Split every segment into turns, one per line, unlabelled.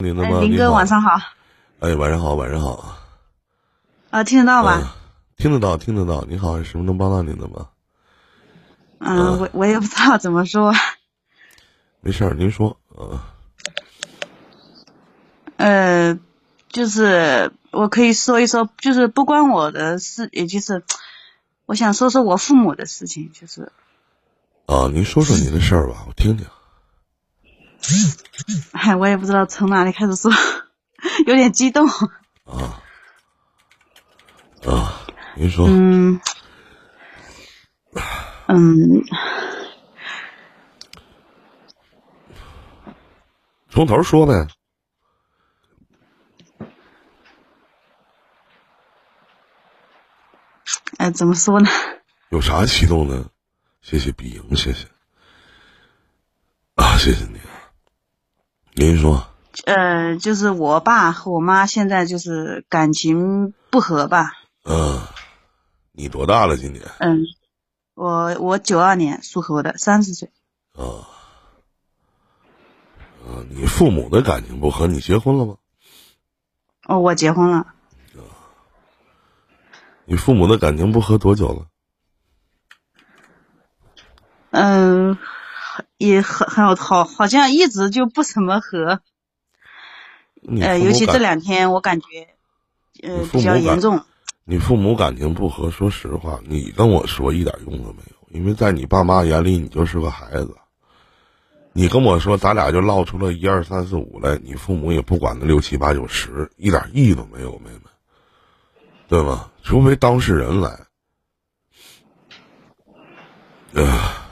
您的吗？
林哥晚上好。
哎，晚上好，晚上好。
啊，听得到吧？
听得到，听得到。你好，有什么能帮到您的吗？
嗯，我我也不知道怎么说。
没事儿，您说。呃。
呃，就是我可以说一说，就是不关我的事，也就是我想说说我父母的事情，就是。
啊，您说说您的事儿吧，我听听。
哎，我也不知道从哪里开始说，有点激动。
啊啊，您说。
嗯嗯，
从头说呗。
哎，怎么说呢？
有啥激动的？谢谢碧莹，谢谢。啊，谢谢你。您说，
呃，就是我爸和我妈现在就是感情不和吧？
嗯，你多大了？今年？
嗯，我我九二年属猴的，三十岁。
啊，啊，你父母的感情不和，你结婚了吗？
哦，我结婚了。啊，
你父母的感情不和多久了？
嗯。也很很好，好像一直就不怎么和，呃，尤其这两天我感觉，呃，比较严重。
你父母感情不和，说实话，你跟我说一点用都没有，因为在你爸妈眼里，你就是个孩子。你跟我说，咱俩就唠出了一二三四五来，你父母也不管那六七八九十，一点意义都没有，妹妹，对吗？除非当事人来，呃。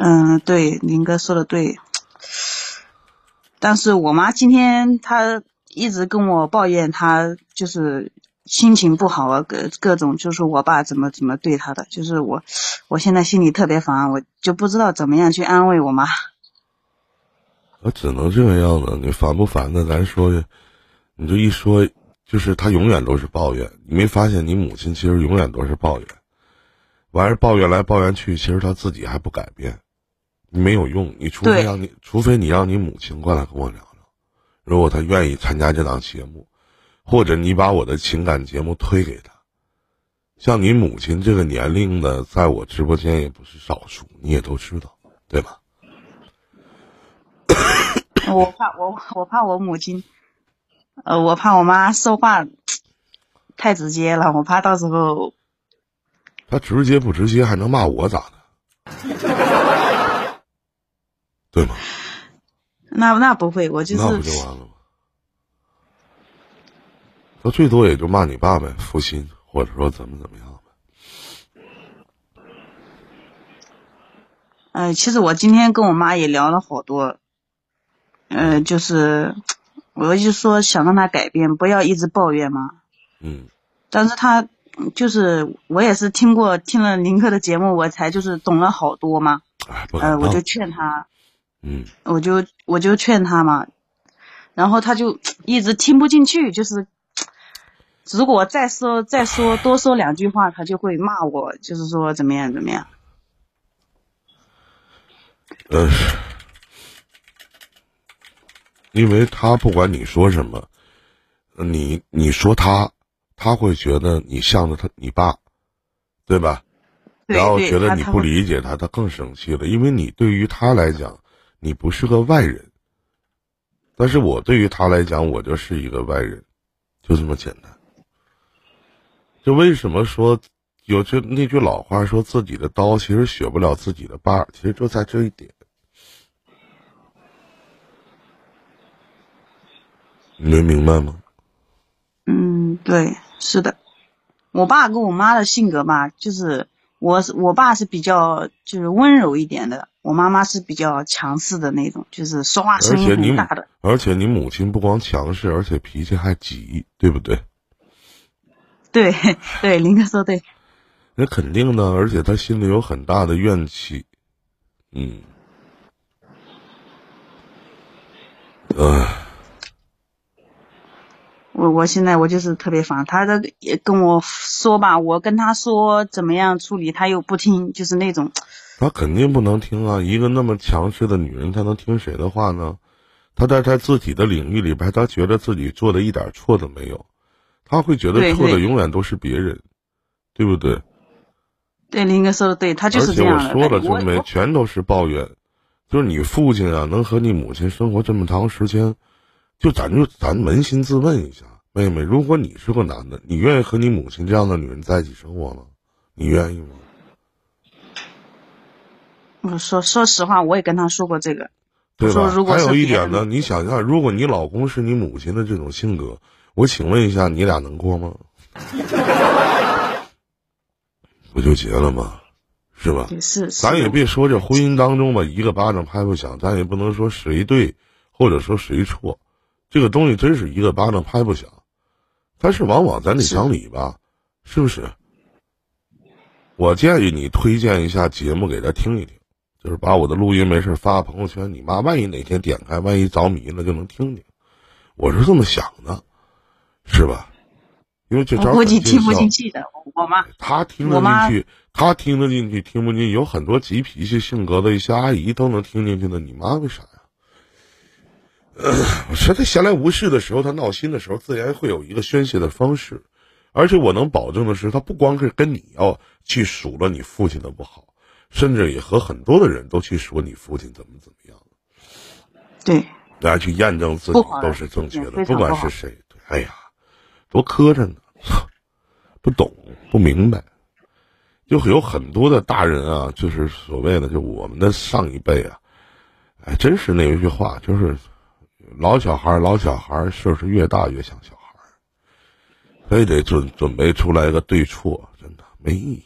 嗯，对，林哥说的对。但是我妈今天她一直跟我抱怨，她就是心情不好啊，各各种就是我爸怎么怎么对她的，就是我，我现在心里特别烦，我就不知道怎么样去安慰我妈。
我只能这个样子，你烦不烦的？咱说，你就一说，就是她永远都是抱怨。你没发现你母亲其实永远都是抱怨，完事抱怨来抱怨去，其实她自己还不改变。没有用，你除非让你，除非你让你母亲过来跟我聊聊，如果她愿意参加这档节目，或者你把我的情感节目推给她。像你母亲这个年龄的，在我直播间也不是少数，你也都知道，对吧？
我怕我，我怕我母亲，呃，我怕我妈说话 太直接了，我怕到时候。
她直接不直接还能骂我咋的？对吗？
那那不会，我就是。
那不就完了吗？他最多也就骂你爸呗，负心，或者说怎么怎么样呗。
哎，其实我今天跟我妈也聊了好多，呃，就是我就说想让她改变，不要一直抱怨嘛。
嗯。
但是她就是我也是听过听了林哥的节目，我才就是懂了好多嘛。
哎，
呃，我就劝他。
嗯，
我就我就劝他嘛，然后他就一直听不进去，就是如果再说再说多说两句话，他就会骂我，就是说怎么样怎么样。
呃，因为他不管你说什么，你你说他，他会觉得你向着他你爸，对吧？然后觉得你不理解他，他更生气了，因为你对于他来讲。你不是个外人，但是我对于他来讲，我就是一个外人，就这么简单。就为什么说有句那句老话说自己的刀其实削不了自己的把，其实就在这一点。你能明白吗？
嗯，对，是的。我爸跟我妈的性格吧，就是我我爸是比较就是温柔一点的。我妈妈是比较强势的那种，就是说话声音很大的。
而且你母亲不光强势，而且脾气还急，对不对？
对 对，林哥说对。
那肯定的，而且他心里有很大的怨气。嗯。唉。
我我现在我就是特别烦他，的也跟我说吧，我跟他说怎么样处理，他又不听，就是那种。
她肯定不能听啊！一个那么强势的女人，她能听谁的话呢？她在她自己的领域里边，她觉得自己做的一点错都没有，她会觉得错的永远都是别人，对不对？
对，林哥说的对，他就是这样
的。而且我说了，就没全都是抱怨，就是你父亲啊，能和你母亲生活这么长时间，就咱就咱扪心自问一下，妹妹，如果你是个男的，你愿意和你母亲这样的女人在一起生活吗？你愿意吗？
我说说实话，我也跟他说过这个，
对
吧？
还有一点呢，你想想，如果你老公是你母亲的这种性格，我请问一下，你俩能过吗？不就结了吗？是吧？
是。
咱也别说这婚姻当中吧，一个巴掌拍不响，咱也不能说谁对，或者说谁错，这个东西真是一个巴掌拍不响。但是往往咱得讲理吧，是不是？我建议你推荐一下节目给他听一听，就是把我的录音没事发朋友圈，你妈万一哪天点开，万一着迷了就能听听。我是这么想的，是吧？因为这招
估计听不进去的，我妈。
他听得进去，他听得进去，听不进去。有很多急脾气性格的一些阿姨都能听进去的，你妈为啥呀？我说他闲来无事的时候，他闹心的时候，自然会有一个宣泄的方式。而且我能保证的是，他不光是跟你要去数落你父亲的不好，甚至也和很多的人都去说你父亲怎么怎么样。
对，
大家去验证自己都是正确的，不管是谁。哎呀。多磕碜呢，不懂不明白，就有很多的大人啊，就是所谓的就我们的上一辈啊，哎，真是那一句话，就是老小孩老小孩岁数越大越像小孩非得准准备出来一个对错，真的没意义，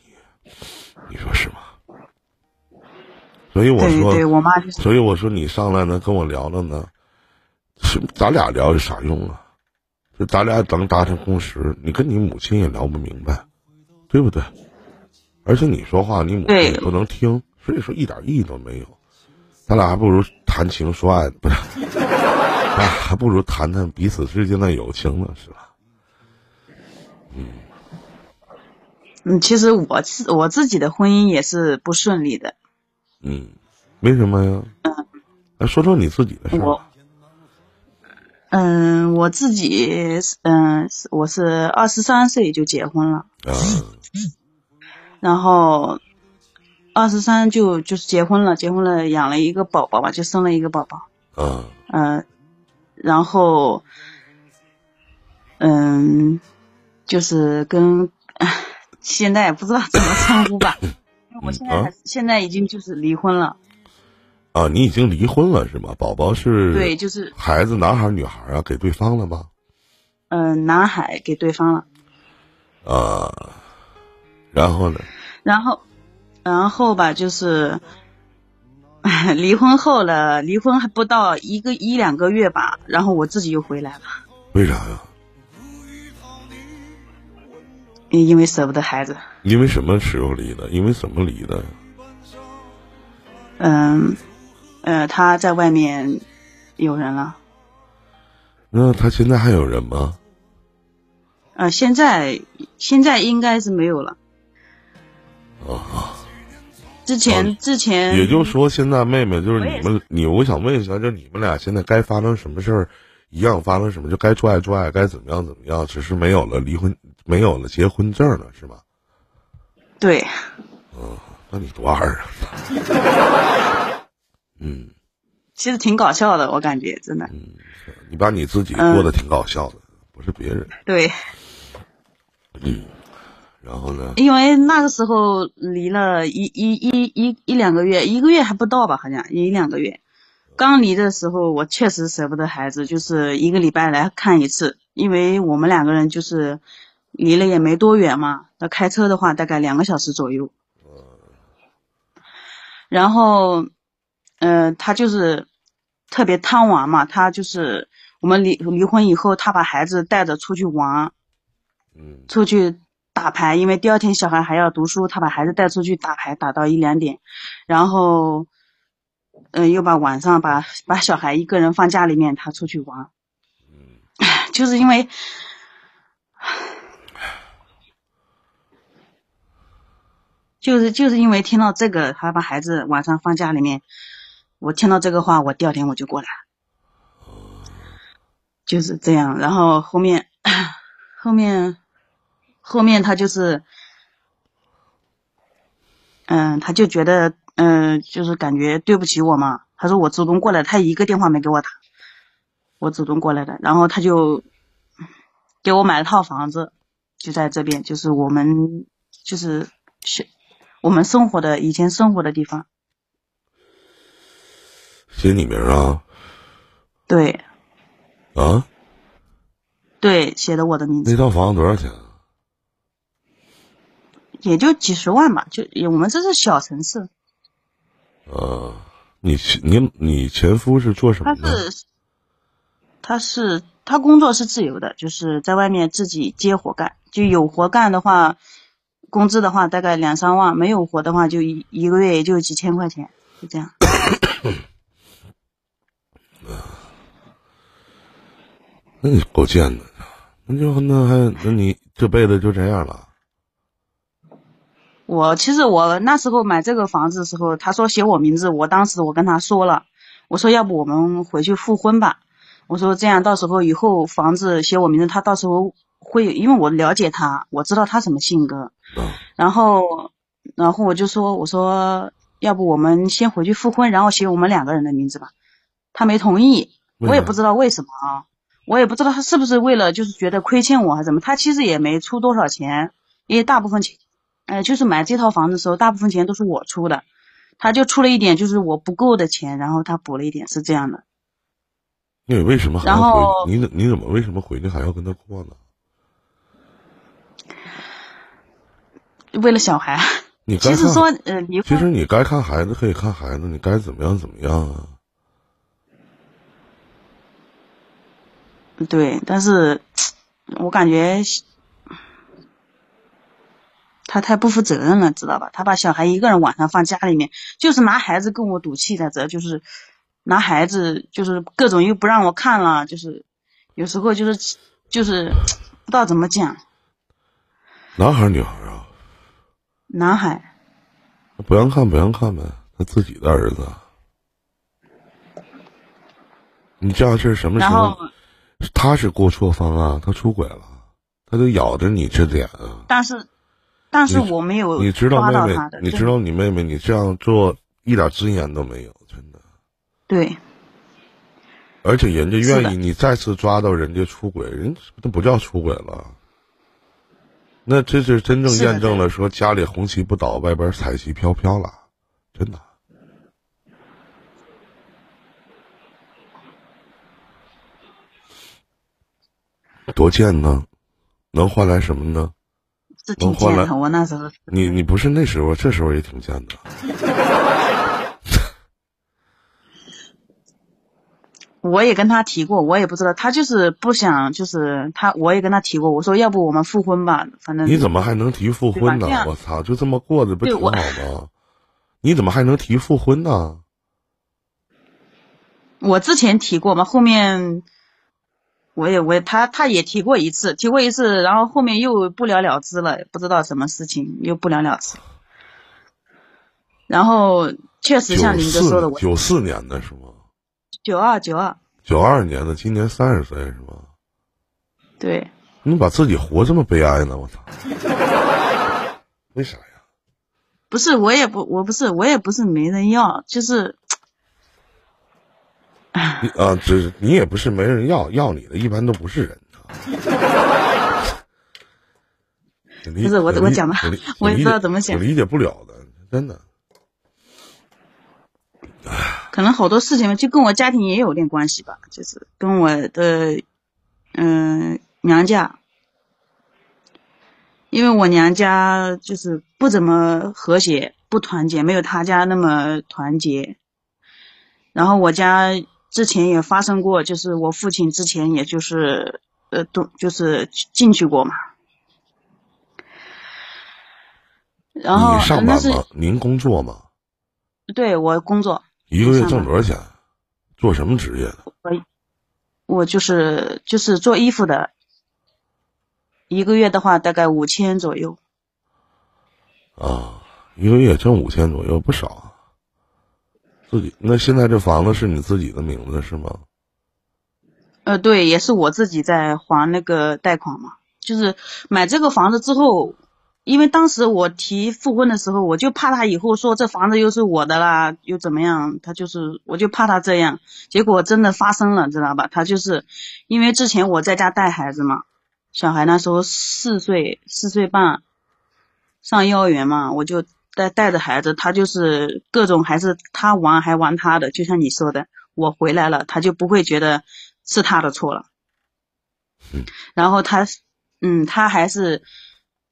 你说是吗？所以我说，
对我妈就
所以我说你上来呢跟我聊聊呢，是咱俩聊有啥用啊？就咱俩能达成共识，你跟你母亲也聊不明白，对不对？而且你说话，你母亲也不能听，所以说一点意义都没有。咱俩还不如谈情说爱，不是？啊，还不如谈谈彼此之间的友情呢，是吧？
嗯，嗯，其实我自我自己的婚姻也是不顺利的。
嗯，为什么呀？来说说你自己的事儿。
嗯，我自己，嗯，我是二十三岁就结婚了，然后二十三就就是结婚了，结婚了养了一个宝宝吧，就生了一个宝宝，嗯，嗯，然后，嗯，就是跟 现在也不知道怎么称呼吧，我现在现在已经就是离婚了。
啊，你已经离婚了是吗？宝宝是？
对，就是
孩子，男孩女孩啊？给对方了吗？
嗯，男孩给对方了。
啊，然后呢？
然后，然后吧，就是 离婚后了，离婚还不到一个一两个月吧，然后我自己又回来了。
为啥呀？
因为舍不得孩子。
因为什么时候离的？因为什么离的？
嗯。呃，他在外面有人了。
那他现在还有人吗？
呃，现在现在应该是没有了。
啊。
之前之前。
也就是说，现在妹妹就是你们，你我想问一下，就你们俩现在该发生什么事儿，一样发生什么，就该做爱做爱，该怎么样怎么样，只是没有了离婚，没有了结婚证了，是吧？
对。
嗯，那你多二啊！嗯，
其实挺搞笑的，我感觉真的。
嗯，你把你自己过得挺搞笑的，不是别人。
对。
嗯，然后呢？
因为那个时候离了一一一一一两个月，一个月还不到吧，好像一两个月。刚离的时候，我确实舍不得孩子，就是一个礼拜来看一次，因为我们两个人就是离了也没多远嘛，那开车的话大概两个小时左右。然后。嗯，他就是特别贪玩嘛，他就是我们离离婚以后，他把孩子带着出去玩，
嗯，
出去打牌，因为第二天小孩还要读书，他把孩子带出去打牌，打到一两点，然后，嗯，又把晚上把把小孩一个人放家里面，他出去玩，
嗯，
就是因为，就是就是因为听到这个，他把孩子晚上放家里面，我听到这个话，我第二天我就过来，就是这样。然后后面后面后面他就是，嗯，他就觉得嗯、就是感觉对不起我嘛。他说我主动过来，他一个电话没给我打，我主动过来的。然后他就给我买了套房子，就在这边，就是我们就是是我们生活的以前生活的地方。
写你名啊
对
啊！
对，写的我的名字，
那套房子多少钱啊？
也就几十万吧。就我们这是小城市，
呃，你你你前夫是做什么的？
是他是他工作是自由的，就是在外面自己接活干，就有活干的话，工资的话大概两三万，没有活的话就一一个月也就几千块钱，就这样。
那你够贱的，那就那还那你这辈子就这样了？
我其实我那时候买这个房子的时候，他说写我名字，我当时我跟他说了，我说要不我们回去复婚吧，我说这样到时候以后房子写我名字，他到时候会，因为我了解他，我知道他什么性格，
啊，
然后然后我就说我说要不我们先回去复婚，然后写我们两个人的名字吧，他没同意，我也不知道为什么啊，我也不知道他是不是为了就是觉得亏欠我还是怎么，他其实也没出多少钱，因为大部分钱，呃，就是买这套房子的时候，大部分钱都是我出的，他就出了一点就是我不够的钱，然后他补了一点，是这样的。
那你为什么还
然
要
后
回？你怎你怎么为什么回去还要跟他过呢？
为了小孩，
你该
其实说呃离婚，
其实你该看孩子可以看孩子，你该怎么样怎么样啊？
对，但是我感觉他太不负责任了，知道吧？他把小孩一个人晚上放家里面，就是拿孩子跟我赌气在这，就是拿孩子，就是各种又不让我看了，就是有时候就是就是不知道怎么讲。
男孩儿女孩儿啊？
男孩，
不让看不让看呗，他自己的儿子。你这样是什么时候？他是过错方啊，他出轨了，他就咬着你这点啊。
但是但是我没有
你知道妹妹你知道你妹妹，你这样做一点尊严都没有，真的。
对
而且人家愿意你再次抓到人家出轨，人那不叫出轨了。那这是真正验证了说家里红旗不倒，外边彩旗飘飘了，真的。多贱呢，能换来什么呢？
是挺
能换来
贱的。我那时候
你你不是那时候，这时候也挺贱的。
我也跟他提过，我也不知道，他就是不想，就是他，我也跟他提过，我说要不我们复婚吧，反正
你怎么还能提复婚呢我操，就这么过着不挺好吗？你怎么还能提复婚呢？
我之前提过嘛，后面我也我也他他也提过一次，提过一次，然后后面又不了了之了，不知道什么事情又不了了之。然后确实像林哥说的，我
九四年的是吗？
九二九二，
九二年的，今年三十岁是吗？
对，
你把自己活这么悲哀呢？我操！为啥呀？
不是我也不我不是我也不是没人要，就是
你啊，这你也不是没人要，要你的一般都不是人啊。不
不是我我讲吧我也不知道怎么讲
我理解不了的，真的。
可能好多事情就跟我家庭也有点关系吧，就是跟我的嗯、娘家，因为我娘家就是不怎么和谐，不团结，没有他家那么团结。然后我家之前也发生过，就是我父亲之前也就是呃都就是进去过嘛。然后
你上班吗？您工作吗？
对我工作，
一个月挣多少钱？做什么职业的？
我我就是就是做衣服的，一个月的话大概五千左右。
啊，一个月挣五千左右，不少啊。自己那现在这房子是你自己的名字是吗？
呃，对，也是我自己在还那个贷款嘛。就是买这个房子之后，因为当时我提复婚的时候，我就怕他以后说这房子又是我的啦，又怎么样？他就是，我就怕他这样。结果真的发生了，知道吧？他就是因为之前我在家带孩子嘛，小孩那时候四岁四岁半，上幼儿园嘛，我就带带着孩子，他就是各种还是他玩还玩他的，就像你说的，我回来了，他就不会觉得是他的错了。
嗯，
然后他，嗯，他还是，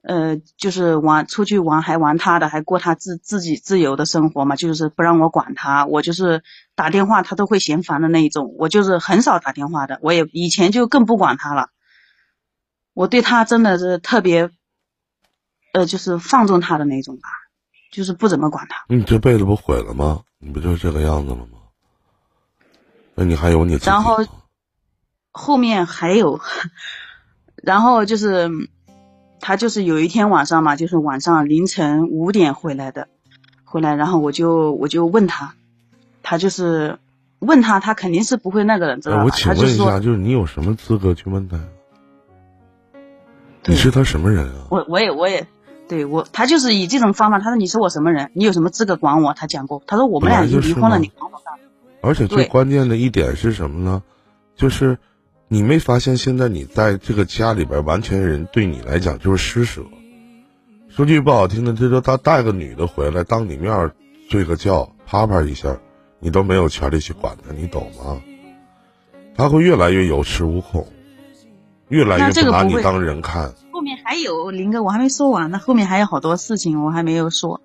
呃，就是玩出去玩还玩他的，还过他自自己自由的生活嘛，就是不让我管他。我就是打电话他都会嫌烦的那一种，我就是很少打电话的，我也以前就更不管他了。我对他真的是特别，呃，就是放纵他的那种吧，就是不怎么管他。
你这辈子不毁了吗？你不就是这个样子了吗？那你还有你自己
然后后面还有，然后就是他就是有一天晚上嘛，就是晚上凌晨五点回来的，回来，然后我就我就问他，他就是问他，他肯定是不会那个人，知道吧？
哎我请问一下，就是你有什么资格去问他你是他什么人啊？
我我也我也对我，他就是以这种方法，他说你是我什么人？你有什么资格管我？他讲过，他说我们俩已经离婚了，你管我干嘛？
而且最关键的一点是什么呢？就是你没发现现在你在这个家里边，完全人对你来讲就是施舍。说句不好听的，这就他带个女的回来，当你面儿睡个觉，啪啪一下，你都没有权利去管他，你懂吗？他会越来越有恃无恐，越来越
这个不会
不拿你当人看。
后面还有林哥，我还没说完呢，后面还有好多事情我还没有说。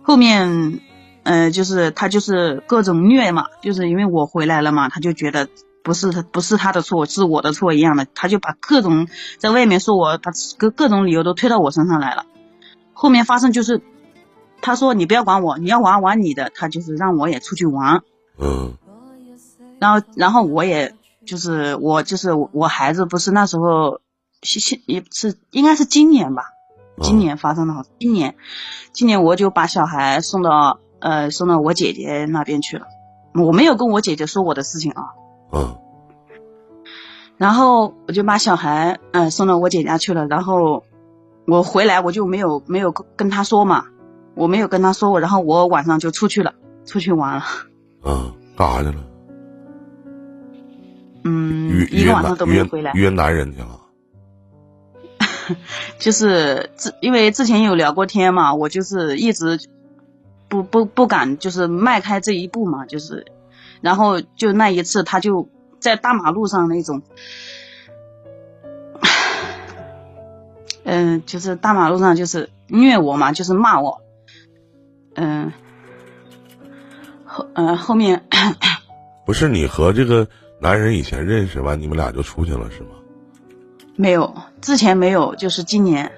后面，呃，就是他就是各种虐嘛，就是因为我回来了嘛，他就觉得不是他不是他的错，是我的错一样的，他就把各种在外面说我，把各各种理由都推到我身上来了。后面发生就是，他说你不要管我，你要玩玩你的，他就是让我也出去玩，
嗯。
然后然后我也就是我就是我我孩子不是那时候是是也是应该是今年吧，今年发生的好，今年今年我就把小孩送到呃送到我姐姐那边去了，我没有跟我姐姐说我的事情啊，
嗯
然后我就把小孩呃送到我姐家去了，然后我回来我就没有没有跟跟他说嘛，我没有跟他说我，然后我晚上就出去了，出去玩了，
嗯，干啥去了？
嗯
约，约男
一个晚上都没回来。
约男人去了。
就是之因为之前有聊过天嘛，我就是一直不不不敢就是迈开这一步嘛，就是，然后就那一次他就在大马路上那种，嗯、就是大马路上就是虐我嘛，就是骂我，嗯、后呃后面
不是你和这个男人以前认识完，你们俩就出去了是吗？
没有，之前没有，就是今年。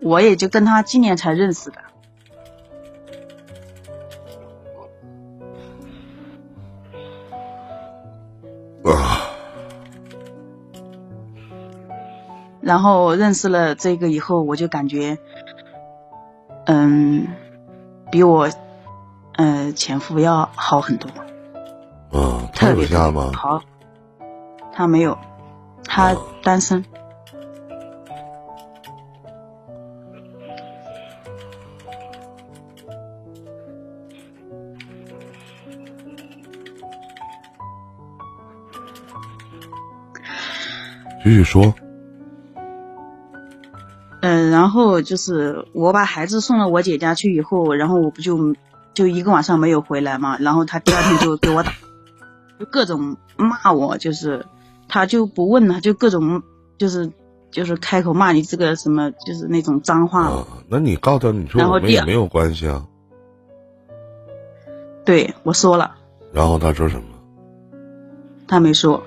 我也就跟他今年才认识的，
啊，
然后认识了这个以后，我就感觉，嗯，比我，呃，前夫要好很多，
嗯，他有
特别
家吗？
好。他没有，他
哦
单身。
继续说。
嗯，然后就是我把孩子送到我姐家去以后，然后我不就就一个晚上没有回来嘛，然后他第二天就给我打，就各种骂我，就是他就不问了，就各种就是就是开口骂你这个什么，就是那种脏话。
啊，那你告诉他，你说我们也没有关系啊。
对我说了，
然后他说什么？
他没说，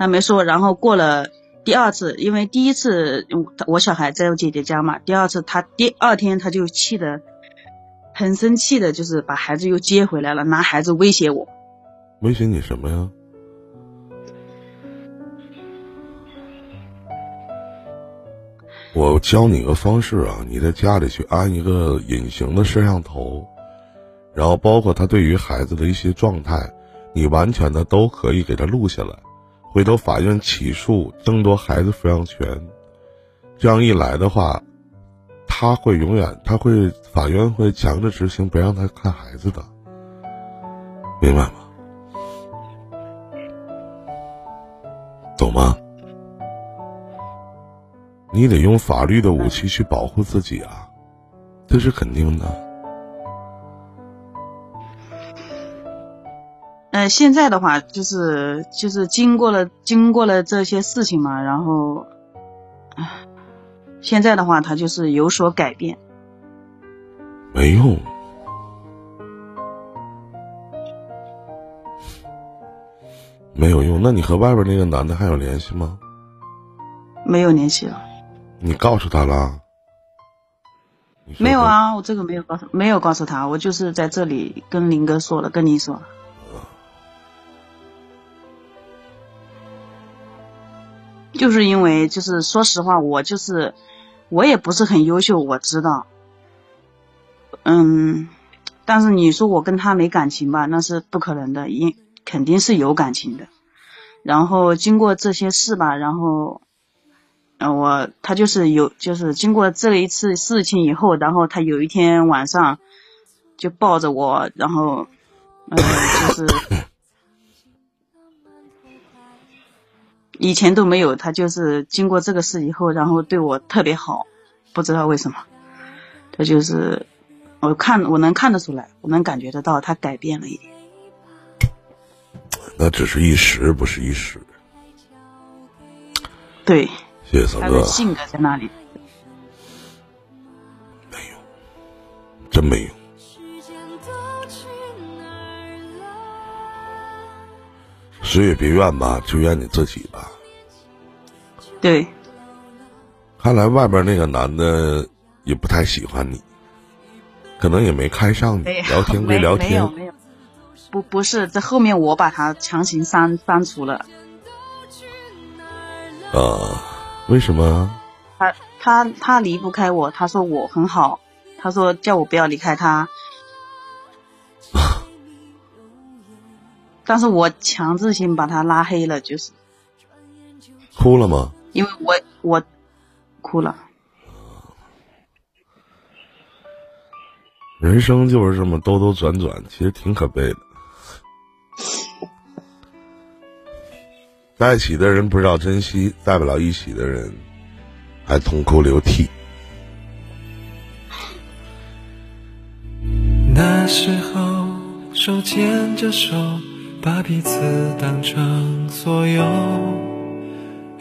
他没说。然后过了第二次，因为第一次我小孩在我姐姐家嘛，第二次他第二天他就气的很生气的，就是把孩子又接回来了，拿孩子威胁我。
威胁你什么呀？我教你个方式啊，你在家里去安一个隐形的摄像头，然后包括他对于孩子的一些状态，你完全的都可以给他录下来，回头法院起诉争夺孩子抚养权，这样一来的话，他会永远他会法院会强制执行不让他看孩子的，明白吗？懂吗？你得用法律的武器去保护自己啊，这是肯定的。
呃，现在的话就是就是经过了经过了这些事情嘛，然后，现在的话他就是有所改变。
没用，没有用。那你和外边那个男的还有联系吗？
没有联系了。
你告诉他了？
没有啊，我这个没有告诉，没有告诉他，我就是在这里跟林哥说了，跟你说了。就是因为，就是说实话，我就是，我也不是很优秀，我知道。嗯，但是你说我跟他没感情吧，那是不可能的，因肯定是有感情的。然后经过这些事吧，然后。嗯，我他就是有，就是经过这一次事情以后，然后他有一天晚上就抱着我，然后嗯，就是 以前都没有，他就是经过这个事以后，然后对我特别好，不知道为什么，他就是我看我能看得出来，我能感觉得到他改变了一点。
那只是一时，不是一时。
对。
谢谢三哥。
性格在那里？
没有，真没有。谁也别怨吧，就怨你自己吧。
对。
看来外边那个男的也不太喜欢你，可能也没看上你。聊天归聊天。
没有没有。不不是，这后面我把他强行删删除了。
啊。为什么？
他他他离不开我，他说我很好，他说叫我不要离开他，但是我强制性把他拉黑了，就是。
哭了吗？
因为我我哭了。
人生就是这么兜兜转转，其实挺可悲的。在一起的人不知道珍惜，在不了一起的人还痛哭流涕。
那时候手牵着手，把彼此当成所有。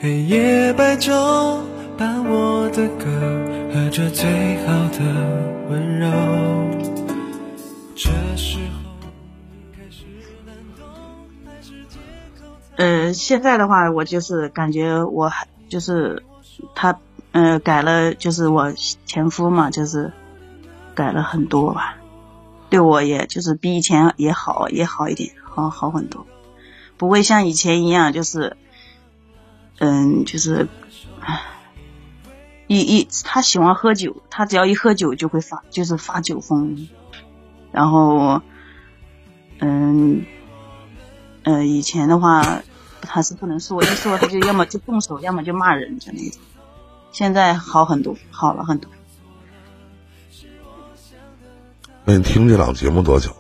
黑夜白昼伴我的歌，和着最好的温柔。这时候。
呃，现在的话，我就是感觉我就是他，呃，改了，就是我前夫嘛，就是改了很多吧，对我也就是比以前也好，也好一点，好好很多，不会像以前一样，就是，嗯，就是，一一他喜欢喝酒，他只要一喝酒就会发，就是发酒疯，然后，嗯。呃，以前的话，他是不能说，一说他就要么就动手，要么就骂人，就那种。现在好很多，好了很多。
那你听这档节目多久了？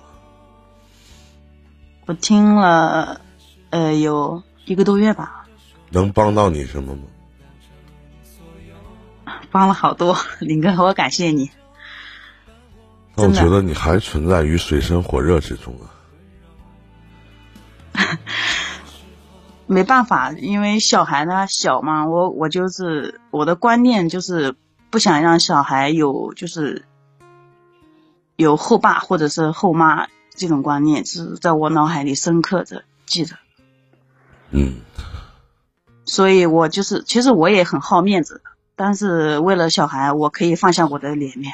我听了，呃，有一个多月吧。
能帮到你什么吗？
帮了好多，林哥，我感谢你。
那我觉得你还存在于水深火热之中啊。
没办法，因为小孩呢小嘛，我我就是我的观念就是不想让小孩有就是有后爸或者是后妈这种观念，是在我脑海里深刻的记着。
嗯。
所以我就是其实我也很好面子，但是为了小孩，我可以放下我的脸面。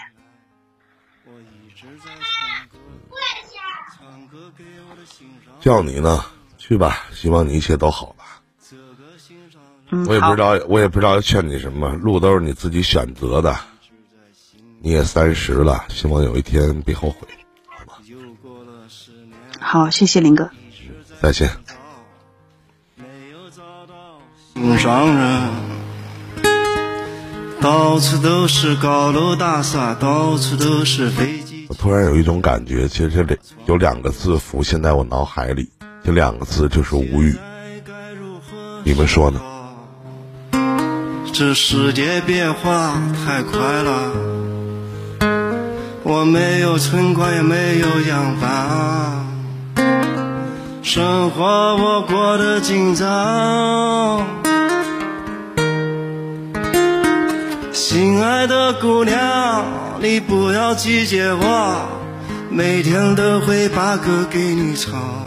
叫你呢。去吧，希望你一切都好吧。
嗯，
我也不知，道，我也不知道要劝你什么，路都是你自己选择的。你也三十了，希望有一天别后悔。
好，谢谢林哥。
再见。
心上人，到处都是高楼大厦，到处都是飞机
我。突然有一种感觉，其实这里有两个字浮现在我脑海里，这两个字就是无语。你们说呢？
这世界变化太快了，我没有存款，也没有洋房，生活我过得紧张。心爱的姑娘，你不要拒绝我，每天都会把歌给你唱。